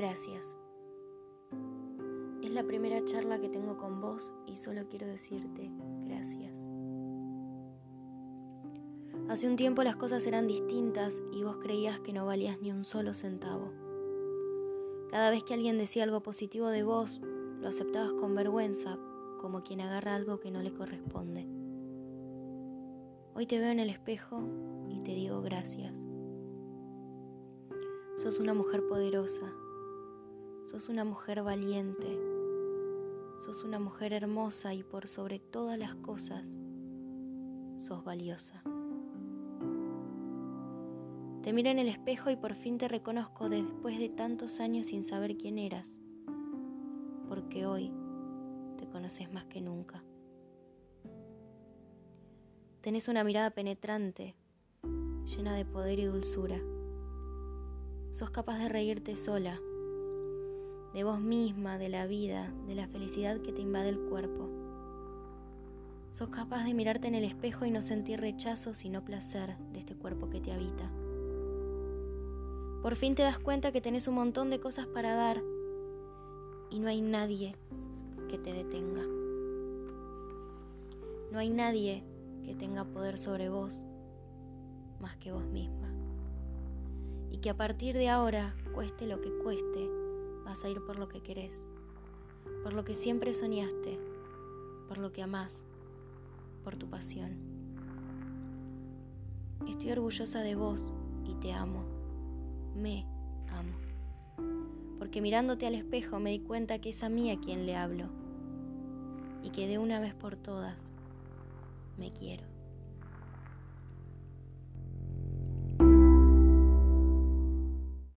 Gracias. Es la primera charla que tengo con vos y solo quiero decirte gracias. Hace un tiempo las cosas eran distintas y vos creías que no valías ni un solo centavo. Cada vez que alguien decía algo positivo de vos, lo aceptabas con vergüenza, como quien agarra algo que no le corresponde. Hoy te veo en el espejo y te digo gracias. Sos una mujer poderosa, sos una mujer valiente, sos una mujer hermosa y por sobre todas las cosas, sos valiosa. Te miro en el espejo y por fin te reconozco después de tantos años sin saber quién eras, porque hoy te conoces más que nunca. Tenés una mirada penetrante, llena de poder y dulzura. Sos capaz de reírte sola, de vos misma, de la vida, de la felicidad que te invade el cuerpo. Sos capaz de mirarte en el espejo y no sentir rechazo, sino placer de este cuerpo que te habita. Por fin te das cuenta que tenés un montón de cosas para dar y no hay nadie que te detenga. No hay nadie que tenga poder sobre vos más que vos misma. Y que a partir de ahora, cueste lo que cueste, vas a ir por lo que querés, por lo que siempre soñaste, por lo que amás, por tu pasión. Estoy orgullosa de vos y te amo me amo. Porque mirándote al espejo me di cuenta que es a mí a quien le hablo y que de una vez por todas me quiero.